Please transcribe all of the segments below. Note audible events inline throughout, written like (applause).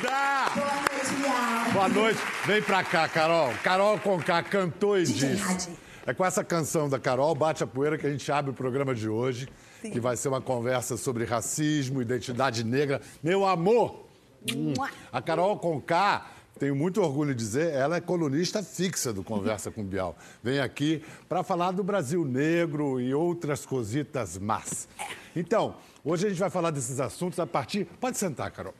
querida! Boa noite, Bial. Boa noite. Vem pra cá, Carol. Carol Conká cantou e disse. É com essa canção da Carol, Bate a Poeira, que a gente abre o programa de hoje, Sim. que vai ser uma conversa sobre racismo, identidade negra. Meu amor! Hum. A Carol Conká tenho muito orgulho de dizer, ela é colunista fixa do Conversa com Bial. Vem aqui para falar do Brasil negro e outras cositas más. Então, hoje a gente vai falar desses assuntos a partir. Pode sentar, Carol.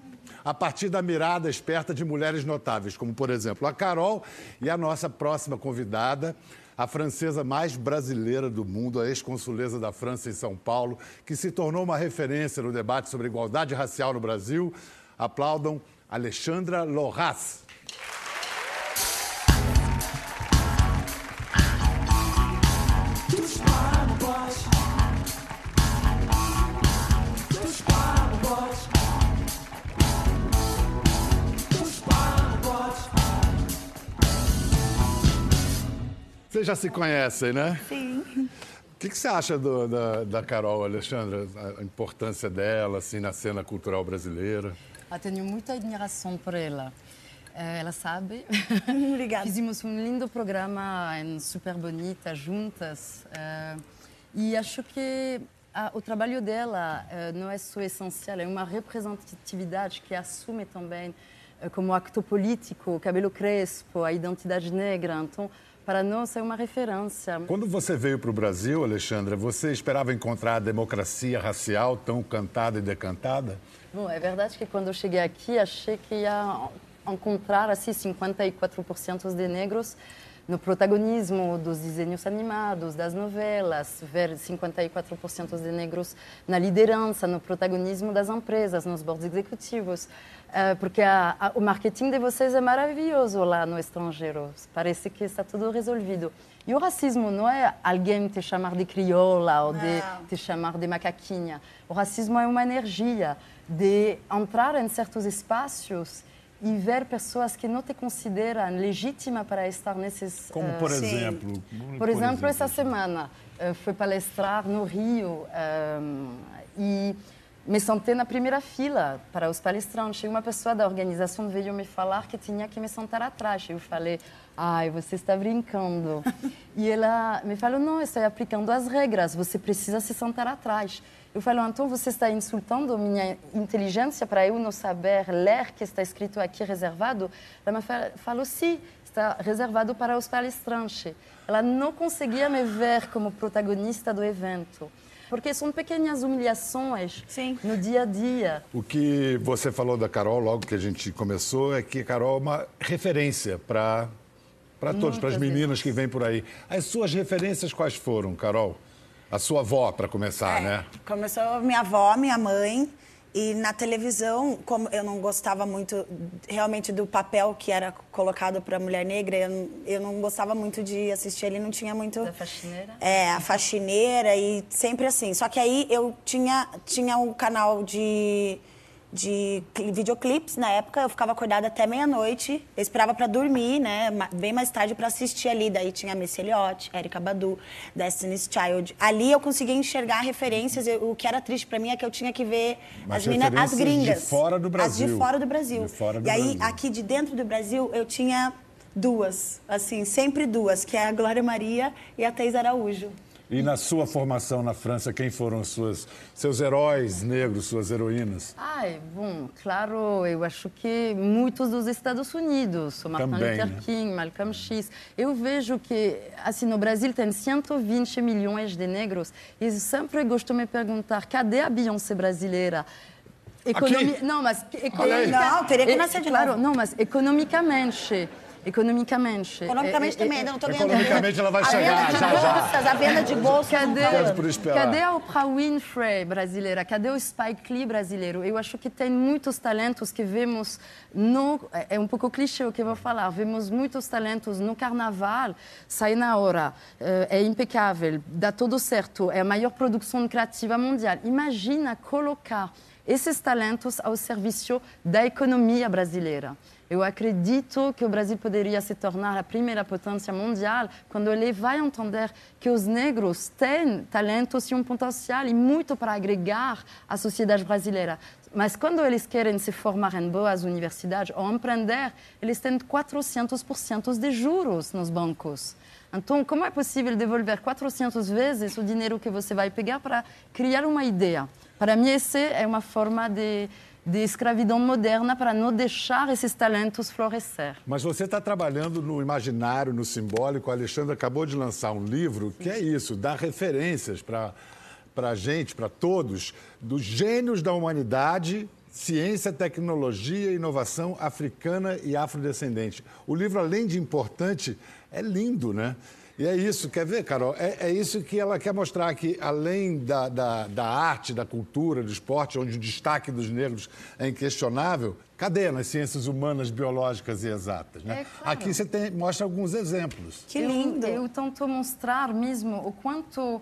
A partir da mirada esperta de mulheres notáveis, como, por exemplo, a Carol e a nossa próxima convidada, a francesa mais brasileira do mundo, a ex-consuleza da França em São Paulo, que se tornou uma referência no debate sobre igualdade racial no Brasil. Aplaudam Alexandra Lorraz. Vocês já se conhecem, né? Sim. O que, que você acha do, da, da, Carol, Alexandra? A importância dela, assim, na cena cultural brasileira? Eu tenho muita admiração por ela. Eh, ela sabe. (laughs) Obrigada. Fizemos um lindo programa em Super Bonita juntas. Eh, e acho que o trabalho dela eh, não é só essencial, é uma representatividade que assume também como acto político, o cabelo crespo, a identidade negra. Então, para nós é uma referência. Quando você veio para o Brasil, Alexandra, você esperava encontrar a democracia racial tão cantada e decantada? Bom, é verdade que quando eu cheguei aqui, achei que ia encontrar assim 54% de negros no protagonismo dos desenhos animados, das novelas, ver 54% de negros na liderança, no protagonismo das empresas, nos boards executivos. Uh, porque a, a, o marketing de vocês é maravilhoso lá no estrangeiro. Parece que está tudo resolvido. E o racismo não é alguém te chamar de crioula ou de te chamar de macaquinha. O racismo é uma energia de entrar em certos espaços e ver pessoas que não te consideram legítima para estar nesses... Como, por uh, exemplo? Por, por, exemplo, essa semana uh, fui palestrar no Rio um, e me sentei na primeira fila para os palestrantes. E uma pessoa da organização veio me falar que tinha que me sentar atrás. Eu falei, ai, você está brincando. (laughs) e ela me falou, não, estou aplicando as regras, você precisa se sentar atrás. Eu falo, então você está insultando minha inteligência para eu não saber ler que está escrito aqui reservado? Ela me falou, sim, está reservado para os palestrantes. Ela não conseguia me ver como protagonista do evento. Porque são pequenas humilhações Sim. no dia a dia. O que você falou da Carol, logo que a gente começou, é que a Carol é uma referência para para todos, para as meninas vezes. que vêm por aí. As suas referências quais foram, Carol? A sua avó, para começar, é, né? Começou minha avó, minha mãe. E na televisão, como eu não gostava muito realmente do papel que era colocado para a mulher negra, eu, eu, não gostava muito de assistir ele, não tinha muito. Da faxineira? É, a faxineira e sempre assim. Só que aí eu tinha, tinha um canal de de videoclipes na época. Eu ficava acordada até meia-noite. Eu esperava para dormir, né? Bem mais tarde para assistir ali. Daí tinha Missy Elliott, Erika Badu, Destiny's Child. Ali eu conseguia enxergar referências. o que era triste para mim é que eu tinha que ver as meninas, as gringas. De fora do Brasil. As de fora do Brasil. Fora do e aí, Brasil. aqui de dentro do Brasil, eu tinha duas, assim, sempre duas, que é a Glória Maria e a Thais Araújo. E na sua formação na França, quem foram suas, seus heróis negros, suas heroínas? Ai, bom, claro, eu acho que muitos dos Estados Unidos, Martin Também, Luther né? King, Malcolm X. Eu vejo que, assim, no Brasil tem 120 milhões de negros e sempre gosto de me perguntar, cadê a Beyoncé brasileira? Economi... Não, mas... Não, teria que nascer de Claro, não, mas economicamente economicamente. Economicamente é, também, é, não estou ganhando. Economicamente ela vai chegar, já, bolsas, já. A venda de bolsas, cadê, cadê a Oprah Winfrey brasileira? Cadê o Spike Lee brasileiro? Eu acho que tem muitos talentos que vemos no... É um pouco clichê o que eu vou falar. Vemos muitos talentos no carnaval, sai na hora, eh, é impecável, dá tudo certo, é a maior produção criativa mundial. Imagina colocar esses talentos ao serviço da economia brasileira. Eu acredito que o Brasil poderia se tornar a primeira potência mundial quando ele vai entender que os negros têm talentos e um potencial e muito para agregar à sociedade brasileira. Mas quando eles querem se formar em boas universidades ou empreender, eles têm 400% de juros nos bancos. Então, como é possível devolver 400 vezes o dinheiro que você vai pegar para criar uma ideia? Para mim, essa é uma forma de, de escravidão moderna para não deixar esses talentos florescer. Mas você está trabalhando no imaginário, no simbólico. A Alexandre acabou de lançar um livro que é isso, dá referências para a gente, para todos, dos gênios da humanidade Ciência, Tecnologia Inovação Africana e Afrodescendente. O livro, além de importante, é lindo, né? E é isso, quer ver, Carol? É, é isso que ela quer mostrar, que além da, da, da, arte, da cultura, do esporte, onde o destaque dos negros é inquestionável, cadê nas ciências humanas, biológicas e exatas? Né? É, claro. Aqui você tem, mostra alguns exemplos. Que lindo! Eu, eu tento mostrar mesmo o quanto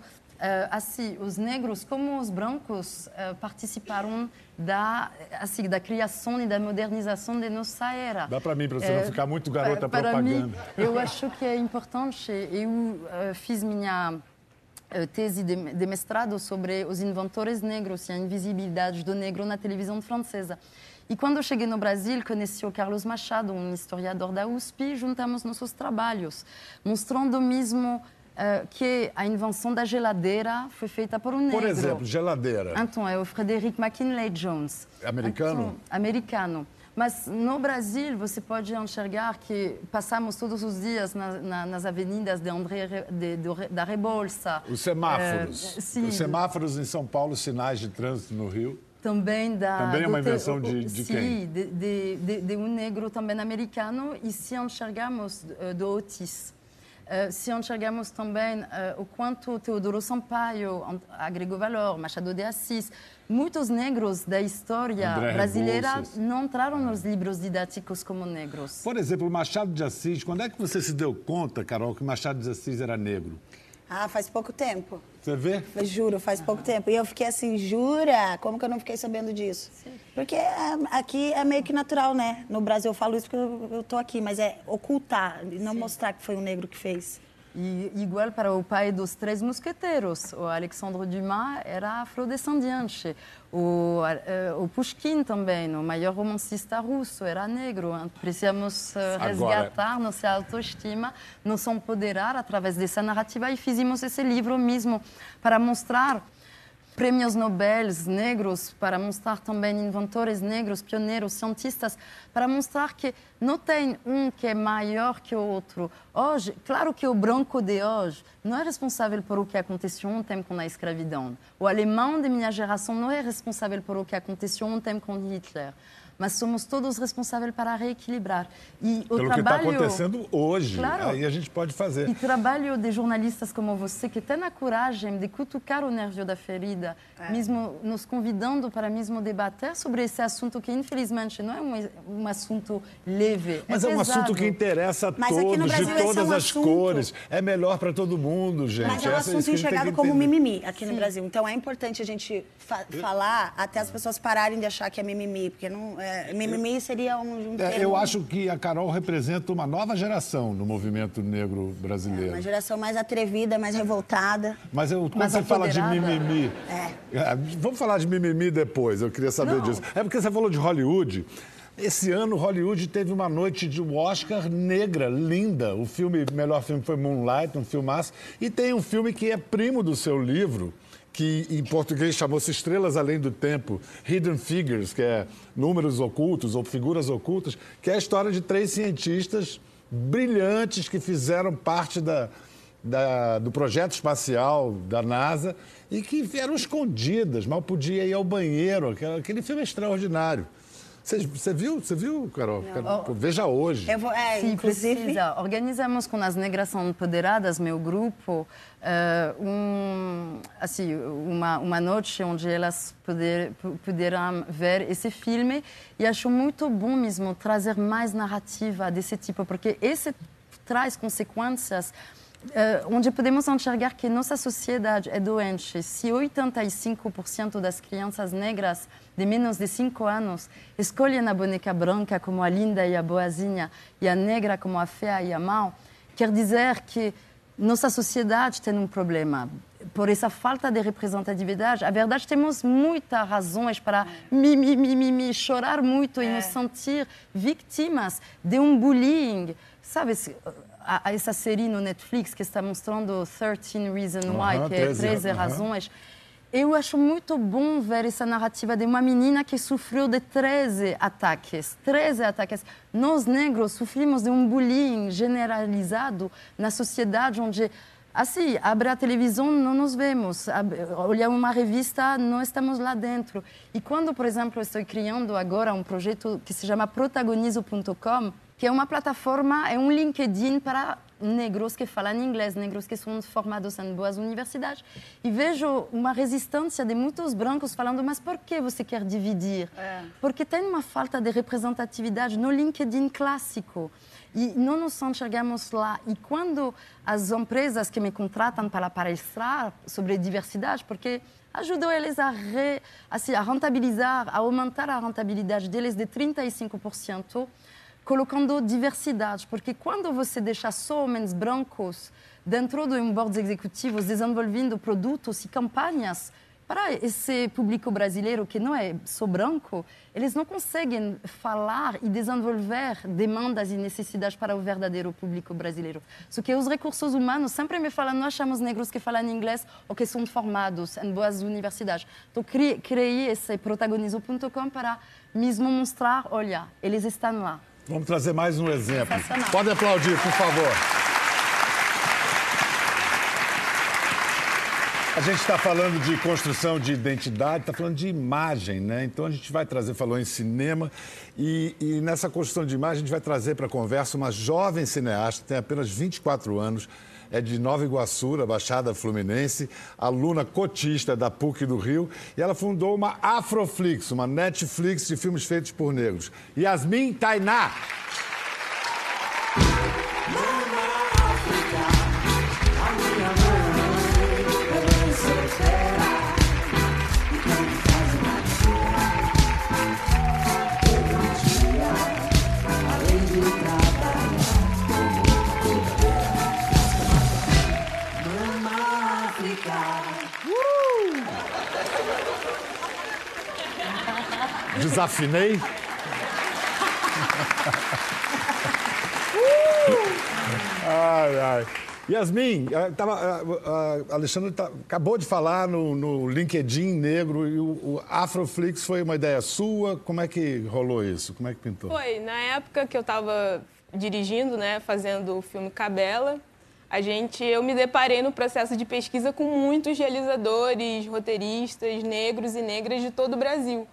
assim, os negros, como os brancos, uh, participaram da, assim, da criação e da modernização de nossa era. Dá para mim, para você não ficar muito garota para propaganda. Mim, eu acho que é importante. Eu fiz minha tese de, de, mestrado sobre os inventores negros e a invisibilidade do negro na televisão francesa. E quando eu cheguei no Brasil, conheci o Carlos Machado, um historiador da USP, e juntamos nossos trabalhos, mostrando mesmo uh, que a invenção da geladeira foi feita por um negro. Por exemplo, geladeira. Então, é o Frederick McKinley Jones. Americano? Então, americano. Mas no Brasil, você pode enxergar que passamos todos os dias na, na, nas avenidas de André, de, de, da Rebolsa. Os semáforos. Uh, sim. Os semáforos em São Paulo, sinais de trânsito no Rio. Também da. Também é uma invenção de, de sim, quem? De, de, de, um negro também americano. E se enxergamos uh, do Otis. Uh, se enxergamos também uh, o quanto Teodoro Sampaio agregou valor, Machado de Assis, muitos negros da história André brasileira Rebouças. não entraram nos livros didáticos como negros. Por exemplo, Machado de Assis, quando é que você se deu conta, Carol, que Machado de Assis era negro? Ah, faz pouco tempo. Você vê? Eu juro, faz pouco tempo. E eu fiquei assim, jura? Como que eu não fiquei sabendo disso? Sim. Porque é, aqui é meio que natural, né? No Brasil eu falo isso porque eu, eu tô aqui, mas é ocultar, não Sim. mostrar que foi um negro que fez. E igual para o pai dos três mosqueteiros, o Alexandre Dumas era afrodescendente. O, uh, o Pushkin também, o maior romancista russo, era negro. Precisamos uh, resgatar Agora... nossa autoestima, nos empoderar através dessa narrativa e fizemos esse livro mesmo para mostrar prêmios Nobel negros, para mostrar também inventores negros, pioneiros, cientistas, para mostrar que não tem um que é maior que o outro. Hoje, claro que o branco de hoje não é responsável por o que aconteceu tempo com a escravidão. O alemão de minha geração não é responsável por o que aconteceu tempo com Hitler mas somos todos responsáveis para reequilibrar. E o Pelo trabalho... que está acontecendo hoje, claro, aí a gente pode fazer. E trabalho de jornalistas como você, que tem a coragem de cutucar o nervo da ferida, é. mesmo nos convidando para mesmo debater sobre esse assunto que, infelizmente, não é um, um assunto leve, é Mas é, é um assunto que interessa a todos, de todas é um as assunto... cores. É melhor para todo mundo, gente. Mas é um assunto enxergado como mimimi aqui Sim. no Brasil. Então, é importante a gente fa falar até as pessoas pararem de achar que é mimimi, porque não... É mimimi seria um, um é, Eu acho que a Carol representa uma nova geração no movimento negro brasileiro. É, uma geração mais atrevida, mais revoltada. Mas eu, quando você fala de mimimi... É. é. Vamos falar de mimimi depois, eu queria saber Não. disso. É porque você falou de Hollywood... Esse ano, Hollywood teve uma noite de Oscar negra, linda. O filme, melhor filme foi Moonlight, um filmaço. E tem um filme que é primo do seu livro, que em português chamou-se Estrelas Além do Tempo, Hidden Figures, que é números ocultos ou figuras ocultas, que é a história de três cientistas brilhantes que fizeram parte da, da, do projeto espacial da NASA e que eram escondidas, mal podia ir ao banheiro. Aquele filme é extraordinário. Você viu, você viu, Carol? Oh, Veja hoje. Eu vou, é, Sim, inclusive... precisa. Organizamos com as Negras São Empoderadas, meu grupo, uh, um, assim, uma, uma noite onde elas poder, puderam ver esse filme e acho muito bom mesmo trazer mais narrativa desse tipo, porque esse traz consequências uh, onde podemos enxergar que nossa sociedade é doente. Se 85% das crianças negras de menos de 5 anos escolhem a boneca branca como a linda e a boazinha e a negra como a feia e a mal, quer dizer que nossa sociedade tem um problema por essa falta de representatividade. A verdade, temos muitas razões para mi, mi, mi, mi, chorar muito é. e nos sentir vítimas de um bullying. Sabe, essa série no Netflix que está mostrando 13 Reasons Why, que é 13 razões. Eu acho muito bom ver essa narrativa de uma menina que sofreu de 13 ataques. 13 ataques. Nós, negros, sofrimos de um bullying generalizado na sociedade onde assim, abre a televisão, não nos vemos. Olha uma revista, não estamos lá dentro. E quando, por exemplo, estou criando agora um projeto que se chama protagonizo.com, que é uma plataforma, é um LinkedIn para negros que falam inglês, negros que são formados em boas universidades. E vejo uma resistência de muitos brancos falando: mas por que você quer dividir? É. Porque tem uma falta de representatividade no LinkedIn clássico. E não nos enxergamos lá. E quando as empresas que me contratam para palestrar sobre diversidade, porque ajudou eles a, re, assim, a rentabilizar, a aumentar a rentabilidade deles de 35%, colocando diversidade, porque quando você deixa só homens brancos dentro de um board executivo desenvolvendo produtos e campanhas para esse público brasileiro que não é só branco, eles não conseguem falar e desenvolver demandas e necessidades para o verdadeiro público brasileiro. Só que os recursos humanos sempre me falam, nós achamos negros que falam inglês ou que são formados em boas universidades. Então, criei esse protagonizo.com para mesmo mostrar, olha, eles estão lá. Vamos trazer mais um exemplo. Pode aplaudir, por favor. A gente está falando de construção de identidade, está falando de imagem, né? Então a gente vai trazer, falou em cinema, e, e nessa construção de imagem a gente vai trazer para a conversa uma jovem cineasta, tem apenas 24 anos, é de Nova Iguaçu, da Baixada Fluminense, aluna cotista da PUC do Rio, e ela fundou uma Afroflix, uma Netflix de filmes feitos por negros. Yasmin Tainá. Desafinei. Ai, ai. Yasmin, eh, tava, a, eh, a Alexandre tá, acabou de falar no, no LinkedIn negro e o, o, Afroflix foi uma ideia sua. Como é que rolou isso? Como é que pintou? Foi, na época que eu estava dirigindo, né, fazendo o filme Cabela, a gente, eu me deparei no processo de pesquisa com muitos realizadores, roteiristas negros e negras de todo o Brasil.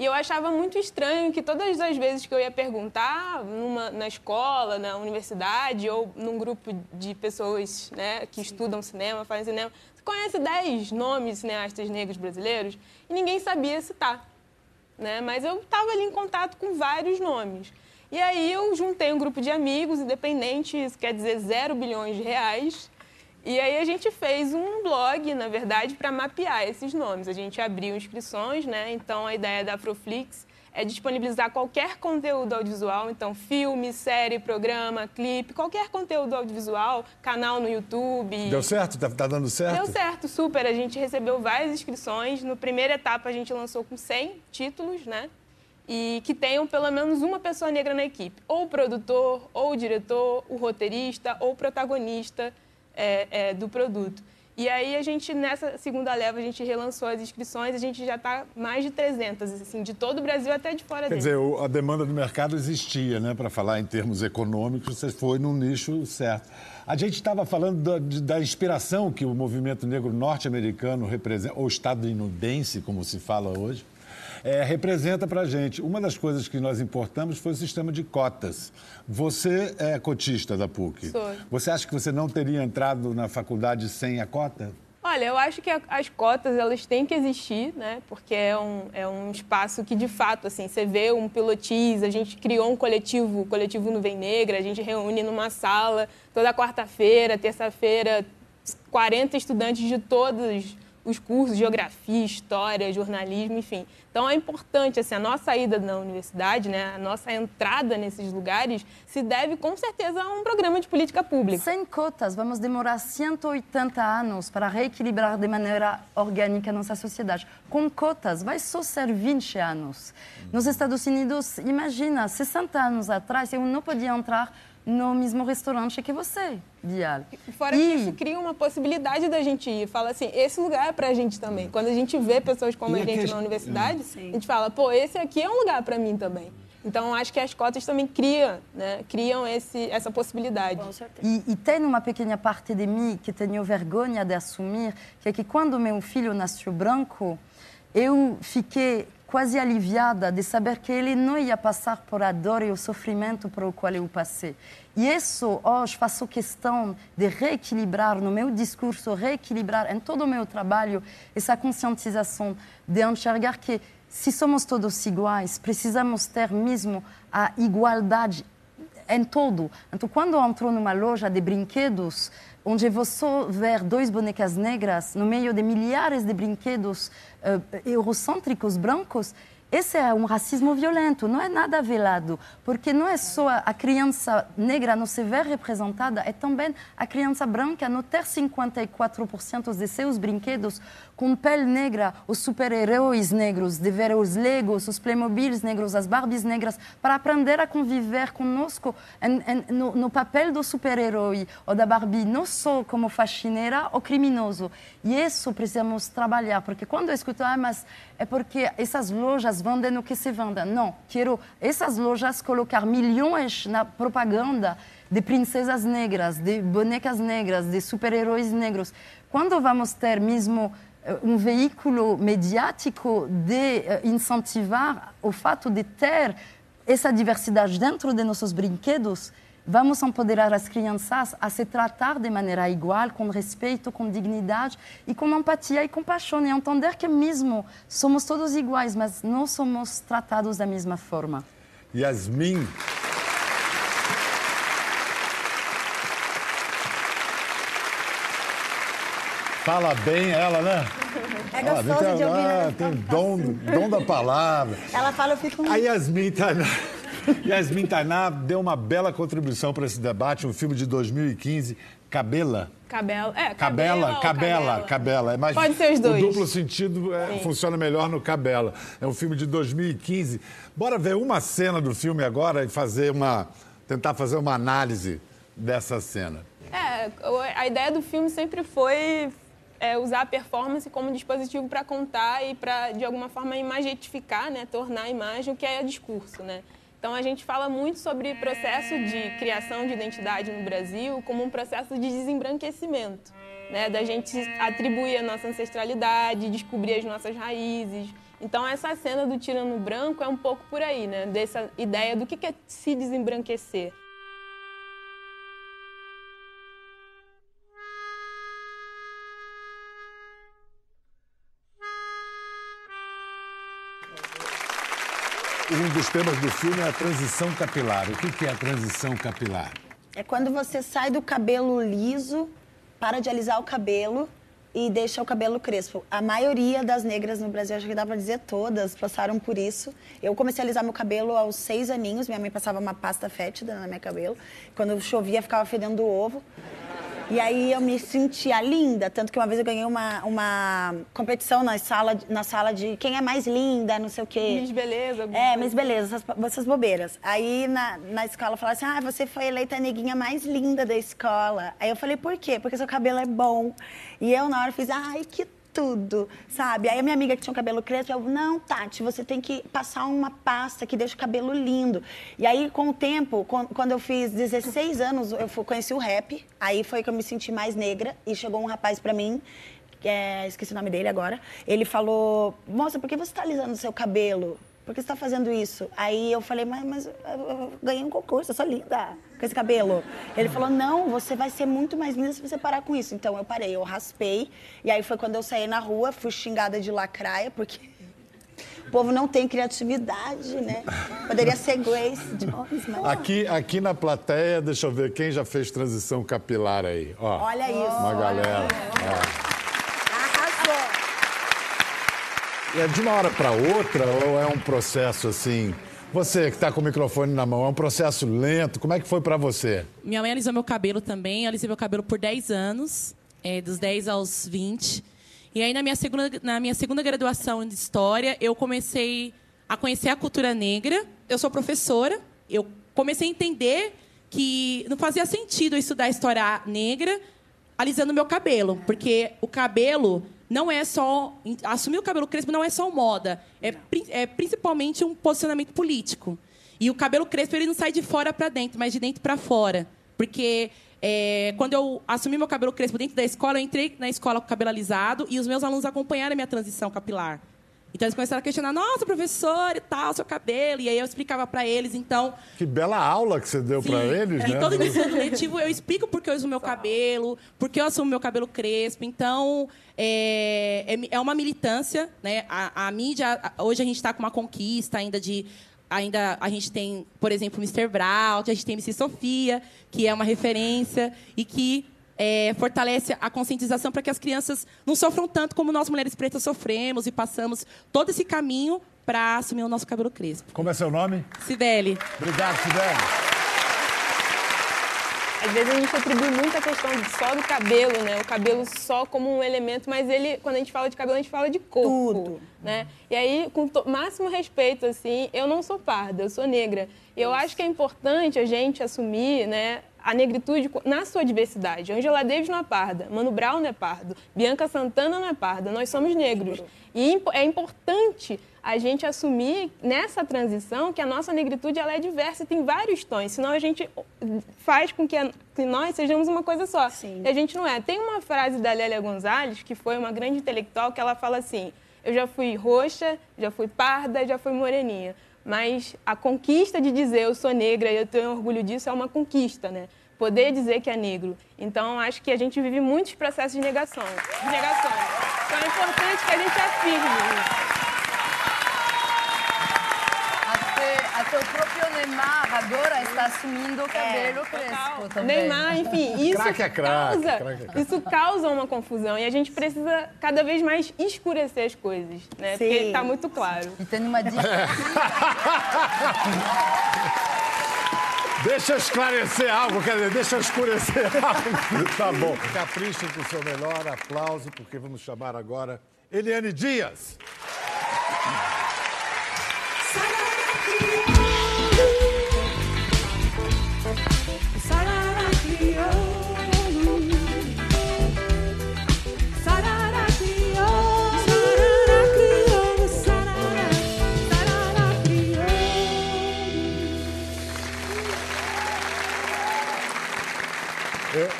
E eu achava muito estranho que todas as vezes que eu ia perguntar numa, na escola, na universidade ou num grupo de pessoas né, que Sim. estudam cinema, fazem cinema, você conhece 10 nomes de cineastas negros brasileiros e ninguém sabia citar. Né? Mas eu estava ali em contato com vários nomes. E aí eu juntei um grupo de amigos independentes, quer dizer, zero bilhões de reais, e aí a gente fez um blog, na verdade, para mapear esses nomes. A gente abriu inscrições, né? Então a ideia da Afroflix é disponibilizar qualquer conteúdo audiovisual, então filme, série, programa, clipe, qualquer conteúdo audiovisual, canal no YouTube. Deu certo? Tá, tá dando certo? Deu certo, super. A gente recebeu várias inscrições. No primeira etapa a gente lançou com 100 títulos, né? E que tenham pelo menos uma pessoa negra na equipe. Ou o produtor, ou o diretor, o roteirista, ou o protagonista é, é, do produto. E aí a gente, nessa segunda leva, a gente relançou as inscrições, a gente já está mais de 300, assim, de todo o Brasil até de fora Quer dele. dizer, a demanda do mercado existia, né? Para falar em termos econômicos, você foi no nicho certo. A gente estava falando da, da, inspiração que o movimento negro norte-americano representa, ou estadunidense, como se fala hoje, é, representa para a gente. Uma das coisas que nós importamos foi o sistema de cotas. Você é cotista da PUC. Sou. Você acha que você não teria entrado na faculdade sem a cota? Olha, eu acho que as cotas elas têm que existir, né? Porque é um, é um espaço que de fato, assim, você vê um pilotis, a gente criou um coletivo, o coletivo Nuvem Negra, a gente reúne numa sala toda quarta-feira, terça-feira, 40 estudantes de todos os cursos, geografia, história, jornalismo, enfim. Então é importante, assim, a nossa ida na universidade, né, a nossa entrada nesses lugares se deve com certeza a um programa de política pública. Sem cotas, vamos demorar 180 anos para reequilibrar de maneira orgânica nossa sociedade. Com cotas, vai só ser 20 anos. Nos Estados Unidos, imagina, 60 anos atrás, eu não podia entrar no mesmo restaurante que você, Bial. Fora e... que isso cria uma possibilidade da gente ir. Fala assim, esse lugar é pra gente também. Quando a gente vê pessoas como e a gente que... na universidade, Sim. a gente fala, pô, esse aqui é um lugar para mim também. Então, acho que as cotas também criam, né? criam esse, essa possibilidade. Com certeza. E, e, tem uma pequena parte de mim que tenho vergonha de assumir, que é que quando meu filho nasceu branco, eu fiquei quase aliviada de saber que ele não ia passar por a dor e o sofrimento por o qual eu passei. E isso hoje faço questão de reequilibrar no meu discurso, reequilibrar em todo o meu trabalho essa conscientização de enxergar que se somos todos iguais, precisamos ter mesmo a igualdade em todo. Então, quando entro numa loja de brinquedos, onde vou só ver dois bonecas negras no meio de milhares de brinquedos uh, eurocêntricos brancos, esse é um racismo violento, não é nada velado, porque não é só a criança negra não se ver representada, é também a criança branca não ter 54% de seus brinquedos com pele negra, os super-heróis negros, de ver os Legos, os Playmobils negros, as Barbies negras, para aprender a conviver conosco em, em, no, no, papel do super-herói ou da Barbie, não só como faxineira ou criminoso. E isso precisamos trabalhar, porque quando eu escuto, ah, mas é porque essas lojas vendem o que se vende. Não, quero essas lojas colocar milhões na propaganda de princesas negras, de bonecas negras, de super-heróis negros. Quando vamos ter mesmo eh, um veículo mediático de eh, incentivar o fato de ter essa diversidade dentro de nossos brinquedos, vamos empoderar as crianças a se tratar de maneira igual, com respeito, com dignidade e com empatia e compaixão, e entender que mesmo somos todos iguais, mas não somos tratados da mesma forma. Yasmin, Fala bem ela, né? É gostoso ah, de ouvir. Né? Ah, tem dom, dom da palavra. Ela fala, eu fico... A Yasmin Tainá, Yasmin Tainá deu uma bela contribuição para esse debate, um filme de 2015, Cabela. Cabela, é, cabela, cabela, cabela, cabela. É mais, Pode ser os dois. O duplo sentido é, funciona melhor no Cabela. É um filme de 2015. Bora ver uma cena do filme agora e fazer uma, tentar fazer uma análise dessa cena. É, a ideia do filme sempre foi é, usar a performance como dispositivo para contar e para, de alguma forma, imagetificar, né, tornar a imagem o que é discurso. Né? Então, a gente fala muito sobre processo de criação de identidade no Brasil como um processo de desembranquecimento, né? da gente atribuir a nossa ancestralidade, descobrir as nossas raízes. Então, essa cena do tirano branco é um pouco por aí, né? dessa ideia do que é se desembranquecer. Um dos temas do filme é a transição capilar. O que é a transição capilar? É quando você sai do cabelo liso, para de alisar o cabelo e deixa o cabelo crespo. A maioria das negras no Brasil, acho que dá para dizer todas, passaram por isso. Eu comecei a alisar meu cabelo aos seis aninhos. Minha mãe passava uma pasta fétida no meu cabelo. Quando chovia, ficava fedendo ovo. E aí eu me sentia linda, tanto que uma vez eu ganhei uma, uma competição na sala, na sala de quem é mais linda, não sei o quê. Miss Beleza. É, Miss Beleza, essas, essas bobeiras. Aí na, na escola falaram assim, ah, você foi eleita a neguinha mais linda da escola. Aí eu falei, por quê? Porque seu cabelo é bom. E eu na hora fiz, ai, que tudo, sabe? Aí a minha amiga que tinha o cabelo crespo, eu, não, Tati, você tem que passar uma pasta que deixa o cabelo lindo. E aí, com o tempo, quando eu fiz 16 anos, eu conheci o rap, aí foi que eu me senti mais negra, e chegou um rapaz pra mim, é, esqueci o nome dele agora, ele falou, moça, por que você tá alisando o seu cabelo? Por que você tá fazendo isso? Aí eu falei, mas, mas eu ganhei um concurso, eu sou linda com esse cabelo. Ele falou, não, você vai ser muito mais linda se você parar com isso. Então eu parei, eu raspei. E aí foi quando eu saí na rua, fui xingada de lacraia, porque (laughs) o povo não tem criatividade, né? Poderia ser Grace Jones, mas... Aqui, aqui na plateia, deixa eu ver quem já fez transição capilar aí. Ó, Olha isso. Uma galera. Arrasou. É. de uma hora para outra ou é um processo assim? Você que está com o microfone na mão, é um processo lento. Como é que foi para você? Minha mãe alisou meu cabelo também. Eu alisei meu cabelo por 10 anos, é, dos 10 aos 20. E aí, na minha, segunda, na minha segunda graduação de História, eu comecei a conhecer a cultura negra. Eu sou professora. Eu comecei a entender que não fazia sentido eu estudar história negra alisando meu cabelo, porque o cabelo não é só assumir o cabelo crespo não é só moda, é, é principalmente um posicionamento político. E o cabelo crespo ele não sai de fora para dentro, mas de dentro para fora, porque é, quando eu assumi meu cabelo crespo dentro da escola, eu entrei na escola com cabelo alisado e os meus alunos acompanharam a minha transição capilar. Então eles começaram a questionar, nossa, professor e tal, seu cabelo. E aí eu explicava para eles, então. Que bela aula que você deu para eles, e né? todo início letivo eu explico por que eu uso meu cabelo, por que eu assumo meu cabelo crespo. Então, é, é, é uma militância, né? A, a mídia, hoje a gente está com uma conquista ainda de ainda a gente tem, por exemplo, Mr. Brown, a gente tem Mrs. Sofia, que é uma referência e que é, fortalece a conscientização para que as crianças não sofram tanto como nós mulheres pretas sofremos e passamos todo esse caminho para assumir o nosso cabelo crespo. Como é seu nome? Cibele. Obrigado, Cibele. Às vezes a gente atribui muita questão só do cabelo, né? O cabelo só como um elemento, mas ele, quando a gente fala de cabelo, a gente fala de corpo, Tudo. né? E aí, com máximo respeito, assim, eu não sou parda, eu sou negra. E eu acho que é importante a gente assumir, né, a negritude na sua diversidade. Angela Davis não é parda, Mano Brown não é pardo, Bianca Santana não é parda, nós somos negros. E é importante a gente assumir nessa transição que a nossa negritude ela é diversa e tem vários tons, senão a gente faz com que, a, que nós sejamos uma coisa só. Sim. E a gente não é. Tem uma frase da Lélia Gonzalez, que foi uma grande intelectual, que ela fala assim: eu já fui roxa, já fui parda, já fui moreninha. Mas a conquista de dizer eu sou negra e eu tenho orgulho disso é uma conquista, né? Poder dizer que é negro. Então, acho que a gente vive muitos processos de negação. De negação. Então, é importante que a gente afirme isso. Até o próprio Neymar agora está assumindo o cabelo crespo também. Neymar, enfim, (laughs) isso Craque é craque, causa, craque é craque. isso causa uma confusão e a gente precisa cada vez mais escurecer as coisas, né? Porque Sim. está muito claro. E tem uma dica. (laughs) Deixa eu esclarecer algo, quer dizer, deixa eu escurecer (laughs) algo. Tá bom. Caprichem com o seu melhor aplauso, porque vamos chamar agora Eliane Dias.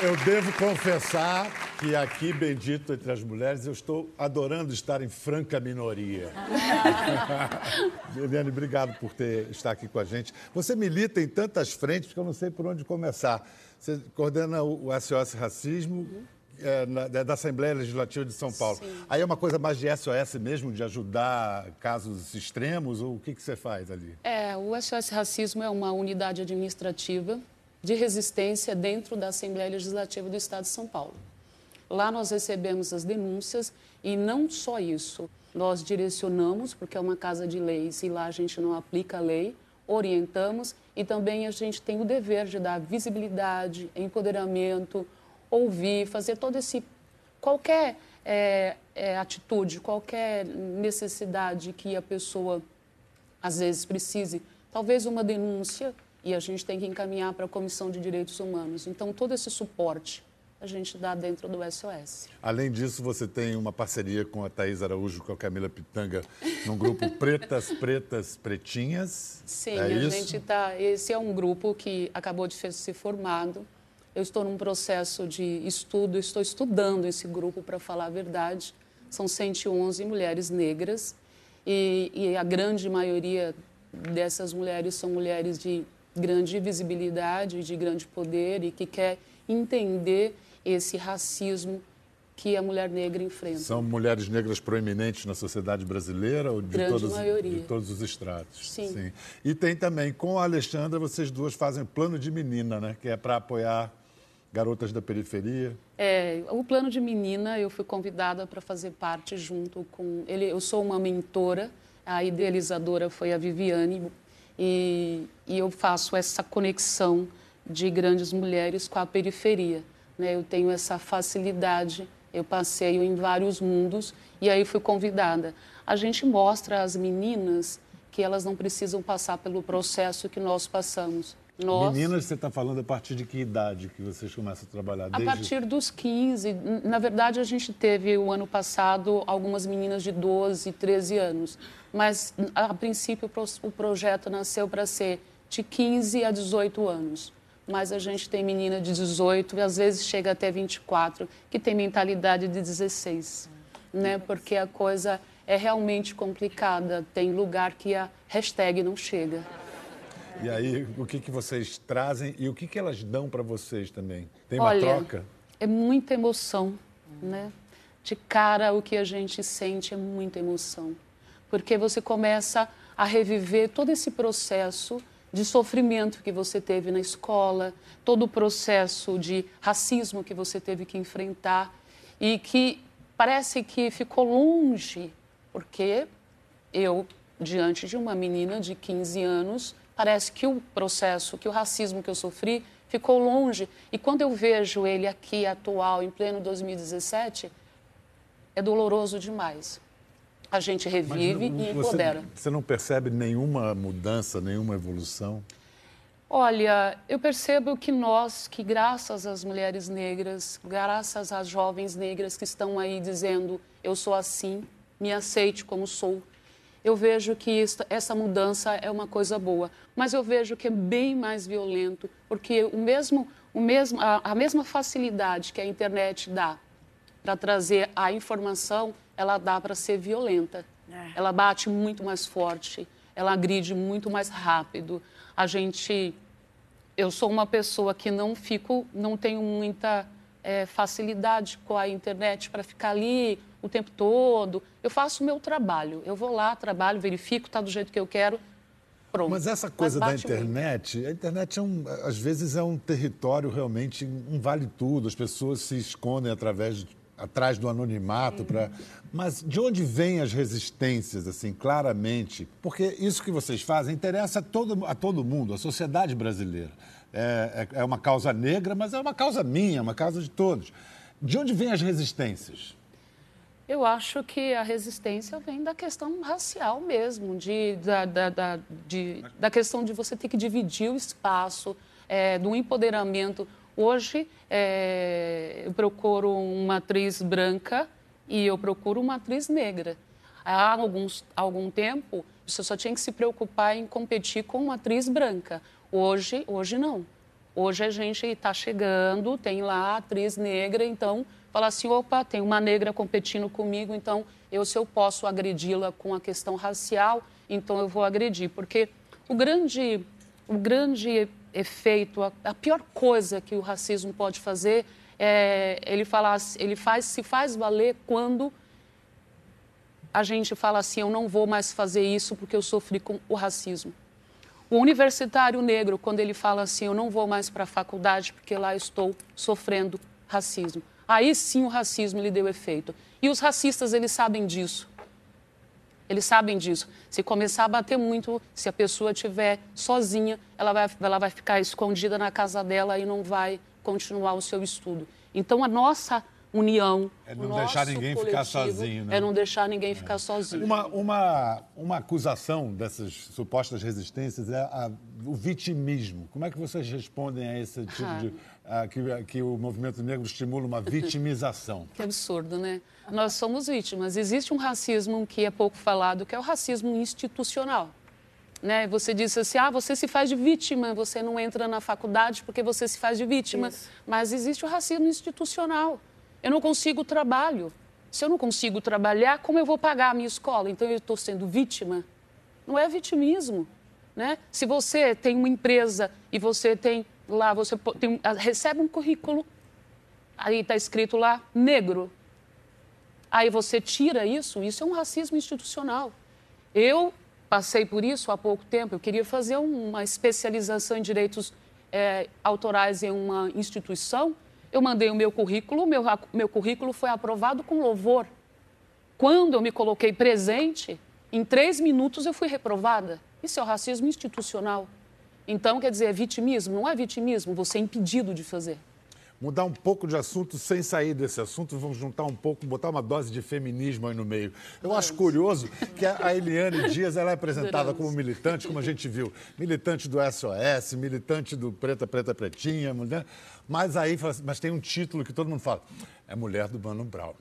Eu, devo confessar que aqui, bendito entre as mulheres, eu estou adorando estar em franca minoria. (laughs) Eliane, obrigado por ter, estar aqui com a gente. Você milita em tantas frentes que eu não sei por onde começar. Você coordena o, SOS Racismo é, na- da da Assembleia Legislativa de São Paulo. Aí é uma coisa mais de SOS mesmo, de ajudar casos extremos? Ou o que, que você faz ali? É, o SOS Racismo é uma unidade administrativa de resistência dentro da Assembleia Legislativa do Estado de São Paulo. Lá nós recebemos as denúncias e não só isso, nós direcionamos, porque é uma casa de leis e lá a gente não aplica a lei, orientamos e também a gente tem o dever de dar visibilidade, empoderamento, ouvir, fazer todo esse qualquer é, é, atitude, qualquer necessidade que a pessoa às vezes precise, talvez uma denúncia, e a gente tem que encaminhar para a Comissão de Direitos Humanos. Então, todo esse suporte a gente dá dentro do SOS. Além disso, você tem uma parceria com a Thaís Araújo, com a Camila Pitanga, num grupo (laughs) Pretas, Pretas, Pretinhas. Sim, é a isso? gente está. Esse é um grupo que acabou de ser formado. Eu estou num processo de estudo, estou estudando esse grupo para falar a verdade. São 111 mulheres negras E, e a grande maioria dessas mulheres são mulheres de grande visibilidade, de grande poder e que quer entender esse racismo que a mulher negra enfrenta. São mulheres negras proeminentes na sociedade brasileira ou de, Grande todos, maioria. de todos os estratos? Sim. E tem também, com a Alexandra, vocês duas fazem plano de menina, né? Que é para apoiar garotas da periferia. É, o plano de menina, eu fui convidada para fazer parte junto com ele. Eu sou uma mentora, a idealizadora foi a Viviane, e, e eu faço essa conexão de grandes mulheres com a periferia. Né? Eu tenho essa facilidade, eu passeio em vários mundos e aí fui convidada. A gente mostra às meninas que elas não precisam passar pelo processo que nós passamos. Nós, Meninas, você está falando a partir de que idade que vocês começam a trabalhar? a partir dos 15. N- Na verdade, a gente teve o ano passado algumas meninas de 12, 13 anos. Mas, a princípio, o projeto nasceu para ser de 15 a 18 anos. Mas a gente tem menina de 18 e às vezes chega até 24, que tem mentalidade de 16. Né? Porque a coisa é realmente complicada. Tem lugar que a hashtag não chega. E aí, o que, que vocês trazem e o que, que elas dão para vocês também? Tem uma Olha, troca? É muita emoção, né? De cara, o que a gente sente é muita emoção. Porque você começa a reviver todo esse processo de sofrimento que você teve na escola, todo o processo de racismo que você teve que enfrentar e que parece que ficou longe, porque eu, diante de uma menina de 15 anos, parece que o processo, que o racismo que eu sofri ficou longe. E quando eu vejo ele aqui, atual, em pleno 2017, é doloroso demais. A gente revive não- e você, empodera. você não percebe nenhuma mudança, nenhuma evolução? Olha, eu percebo que nós, que graças às mulheres negras, graças às jovens negras que estão aí dizendo eu sou assim, me aceite como sou, eu vejo que esta- essa mudança é uma coisa boa. Mas eu vejo que é bem mais violento, porque o mesmo, o mesmo, a, a mesma facilidade que a internet dá para trazer a informação, ela dá para ser violenta. Ela bate muito mais forte, ela agride muito mais rápido. A gente, eu sou uma pessoa que não fico, não tenho muita eh, facilidade com a internet para ficar ali o tempo todo. Eu faço o meu trabalho. Eu vou lá, trabalho, verifico, está do jeito que eu quero. Pronto. Mas essa coisa da bate muito. internet, a internet é um, às vezes é um território realmente, um vale tudo. As pessoas se escondem através de- atrás do anonimato para mas de onde vêm as resistências assim claramente? Porque isso que vocês fazem interessa a todo, a todo mundo a sociedade brasileira. É, é, é uma causa negra mas é uma causa minha é uma causa de todos. De onde vêm as resistências? Eu acho que a resistência vem da questão racial mesmo, de, da, da, da, de, da questão de você ter que dividir o espaço, é, do empoderamento. Hoje, é, eu procuro uma atriz branca e eu procuro uma atriz negra. Há alguns, algum tempo, você só tinha que se preocupar em competir com uma atriz branca. Hoje, hoje não. Hoje a gente está chegando, tem lá atriz negra, então fala assim, opa, tem uma negra competindo comigo, então eu se eu posso agredi-la com a questão racial, então eu vou agredir, porque o grande, o grande efeito, a, a pior coisa que o racismo pode fazer é ele falar, ele faz, se faz valer quando a gente fala assim, eu não vou mais fazer isso porque eu sofri com o racismo. O universitário negro, quando ele fala assim, eu não vou mais para a faculdade porque lá estou sofrendo racismo. Aí sim o racismo lhe deu efeito. E os racistas, eles sabem disso. Eles sabem disso. Se começar a bater muito, se a pessoa estiver sozinha, ela vai, ela vai ficar escondida na casa dela e não vai continuar o seu estudo. Então, a nossa união. É não deixar ninguém ficar sozinho, né? É não deixar ninguém ficar sozinho. Uma, uma, uma acusação dessas supostas resistências é a- o vitimismo. Como é que vocês respondem a esse tipo Ah. de. A- que, que o movimento negro estimula uma vitimização? Que absurdo, né? Nós somos vítimas. Existe um racismo que é pouco falado, que é o racismo institucional. Né? Você disse assim, ah, você se faz de vítima, você não entra na faculdade porque você se faz de vítima. Mas existe o racismo institucional. Eu não consigo trabalho. Se eu não consigo trabalhar, como eu vou pagar a minha escola? Então eu estou sendo vítima? Não é vitimismo. Né? Se você tem uma empresa e você tem lá, você tem, ah, recebe um currículo, aí está escrito lá negro. Aí você tira isso, isso é um racismo institucional. Eu passei por isso há pouco tempo, eu queria fazer uma especialização em direitos eh, autorais em uma instituição. Eu mandei o meu currículo, meu, meu currículo foi aprovado com louvor. Quando eu me coloquei presente, em três minutos eu fui reprovada. Isso é o racismo institucional. Então, quer dizer, é vitimismo? Não é vitimismo, você é impedido de fazer. Mudar um pouco de assunto sem sair desse assunto, vamos juntar um pouco, botar uma dose de feminismo aí no meio. Eu acho curioso que a Eliane Dias ela é apresentada como militante, como a gente viu, militante do SOS, militante do Preta Preta Pretinha, mulher, mas aí assim, mas tem um título que todo mundo fala, é mulher do Mano Brown.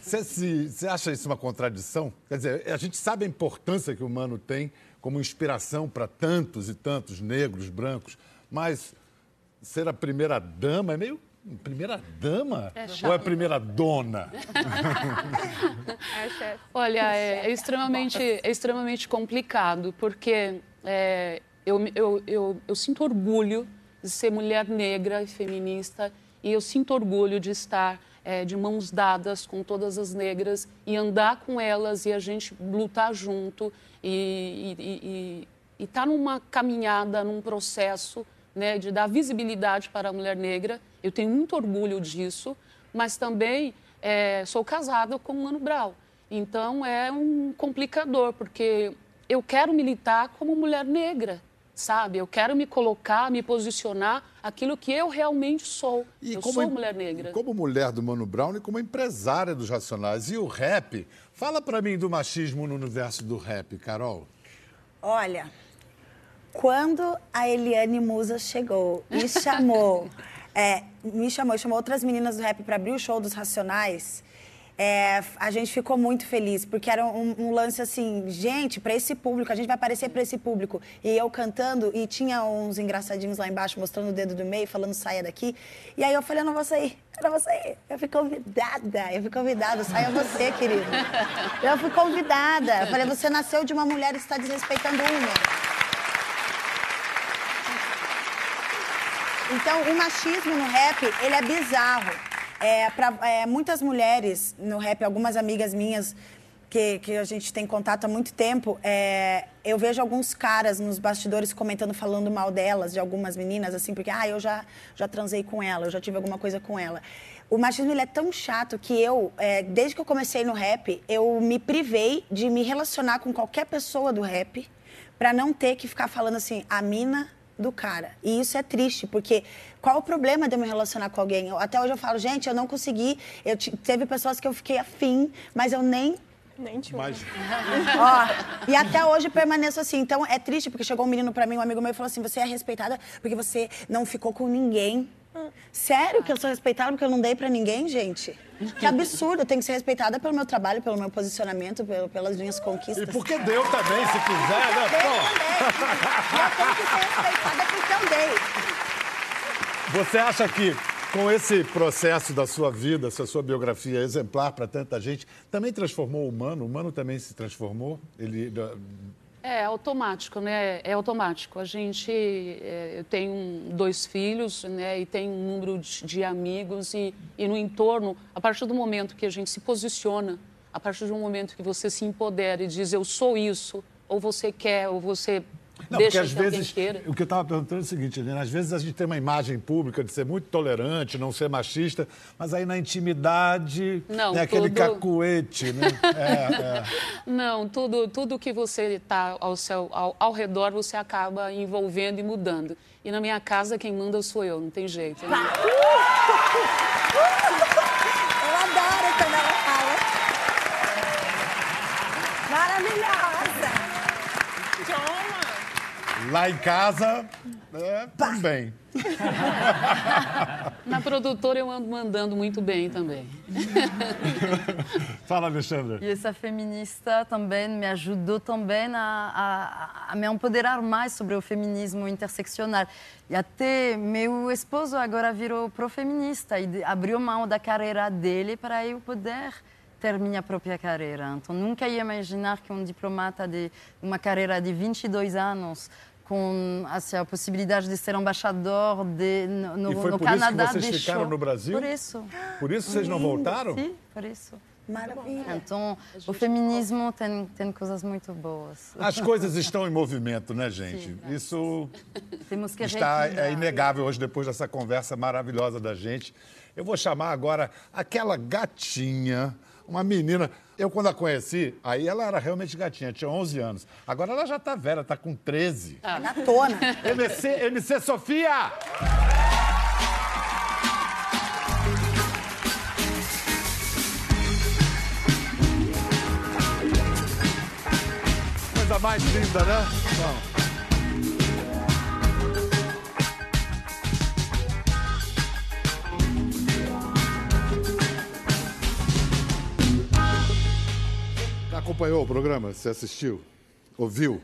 Você, se- você acha isso uma contradição? Quer dizer, a gente sabe a importância que o Mano tem como inspiração para tantos e tantos negros, brancos, mas ser a primeira dama é meio. Primeira dama? É Ou é primeira dona? É. Olha, é, é extremamente, é extremamente complicado, porque é, eu, eu, eu, eu sinto orgulho de ser mulher negra e feminista, e eu sinto orgulho de estar é, de mãos dadas com todas as negras e andar com elas e a gente lutar junto e estar numa caminhada, num processo né, de dar visibilidade para a mulher negra. Eu tenho muito orgulho disso, mas também é, sou casada com o Mano Brown. Então é um complicador, porque eu quero militar como mulher negra, sabe? Eu quero me colocar, me posicionar aquilo que eu realmente sou. eu sou em- mulher negra. Como mulher do Mano Brown e como empresária dos Racionais. E o rap? Fala pra mim do machismo no universo do rap, Carol. Olha, quando a Eliane Musa chegou e chamou, (laughs) é, me chamou e chamou outras meninas do rap para abrir o show dos Racionais, é, a gente ficou muito feliz, porque era um, um lance assim, gente, para esse público, a gente vai aparecer para esse público. E eu cantando, e tinha uns engraçadinhos lá embaixo mostrando o dedo do meio, falando saia daqui. E aí eu falei, eu não vou sair, eu não vou sair. Eu fui convidada, eu fui convidada, saia você, querido. Eu fui convidada. Eu falei, você nasceu de uma mulher e está desrespeitando uma. Então, o machismo no rap, ele é bizarro. É, pra, é, muitas mulheres no rap, algumas amigas minhas que, que a gente tem contato há muito tempo, é, eu vejo alguns caras nos bastidores comentando, falando mal delas, de algumas meninas, assim, porque, ah, eu já, já transei com ela, eu já tive alguma coisa com ela. O machismo, ele é tão chato que eu, é, desde que eu comecei no rap, eu me privei de me relacionar com qualquer pessoa do rap pra não ter que ficar falando assim, a mina do cara. E isso é triste, porque qual o problema de eu me relacionar com alguém? Eu- até hoje eu falo, gente, eu não consegui. Eu teve pessoas que eu fiquei afim, mas eu nem. Nem te Mas (laughs) Ó, e até hoje permaneço assim. Então é triste, porque chegou um menino pra mim, um amigo meu, e falou assim: você é respeitada porque você não ficou com ninguém. Sério que eu sou respeitada porque eu não dei pra ninguém, gente? Que absurdo, eu tenho que ser respeitada pelo meu trabalho, pelo meu posicionamento, pelo- pelas minhas conquistas. E porque deu também, se quiser, né? Pô. eu tenho que ser respeitada porque eu dei. Você acha que com esse processo da sua vida, essa sua biografia exemplar para tanta gente, também transformou o humano? O humano também se transformou? Ele É automático, né? É automático. A gente, é, eu tenho dois filhos, né? E tem um número de, de amigos e, e no entorno, a partir do momento que a gente se posiciona, a partir do momento que você se empodera e diz eu sou isso, ou você quer, ou você Não, deixa porque às vezes, queira. o que eu estava perguntando é o seguinte, Helena, às vezes a gente tem uma imagem pública de ser muito tolerante, não ser machista, mas aí na intimidade Não, é aquele tudo- cacuete, né? (laughs) É, é. Não, tudo, tudo que você está ao, seu, ao, ao redor, você acaba envolvendo e mudando. E na minha casa, quem manda sou eu, não tem jeito. né? (laughs) Eu adoro quando ela fala. Maravilhosa! Lá em casa, é, também. (laughs) Na produtora eu ando mandando muito bem também. (laughs) Fala, Alexandra. E essa feminista também me ajudou também a, a, a me empoderar mais sobre o feminismo interseccional. E até meu esposo agora virou profeminista e abriu mão da carreira dele para eu poder ter minha própria carreira. Então nunca ia imaginar que um diplomata de uma carreira de 22 anos com assim, a possibilidade de ser embaixador de, no, E foi no por isso que Canadá vocês de ficaram no Brasil? Por isso. Por isso vocês não voltaram? Sim, por isso. Maravilha. Então, o feminismo tem, tem coisas muito boas. As coisas (laughs) estão em movimento, né, gente? Isso Temos que está é inegável hoje, depois dessa conversa maravilhosa da gente. Eu vou chamar agora aquela gatinha, uma menina. Eu, quando a conheci, aí ela era realmente gatinha, tinha 11 anos. Agora ela já está velha, está com 13. Na tona. (laughs) MC, MC Sofia! Coisa mais linda, né? Acompanhou o programa? Você assistiu? Ouviu?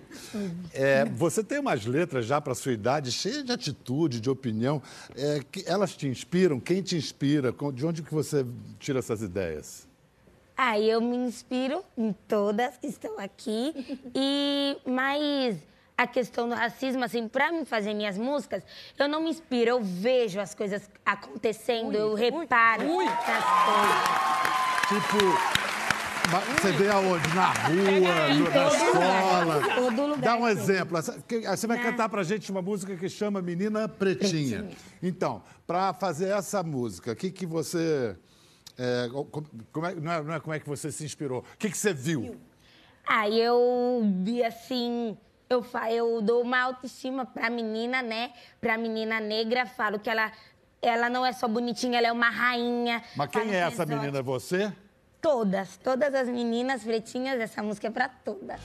É, você tem umas letras já para sua idade cheias de atitude, de opinião. É, que elas te inspiram? Quem te inspira? De onde que você tira essas ideias? Ah, eu me inspiro em todas que estão aqui. (laughs) E mais a questão do racismo, assim, para mim fazer minhas músicas, eu não me inspiro, eu vejo as coisas acontecendo, eu reparo nas coisas. Tipo, você vê aonde? Na rua, na escola. todo lugar Dá um exemplo. Você vai cantar pra gente uma música que chama Menina Pretinha. Então, para fazer essa música, o que, que você. é, como- é- não, é, não é como é que você se inspirou. O que, que você viu? Ah, eu vi assim, eu, eu dou uma autoestima pra menina, né? Pra menina negra, falo que ela, ela não é só bonitinha, ela é uma rainha. Mas quem é essa menina? Você? Todas, todas as meninas pretinhas, essa música é pra todas.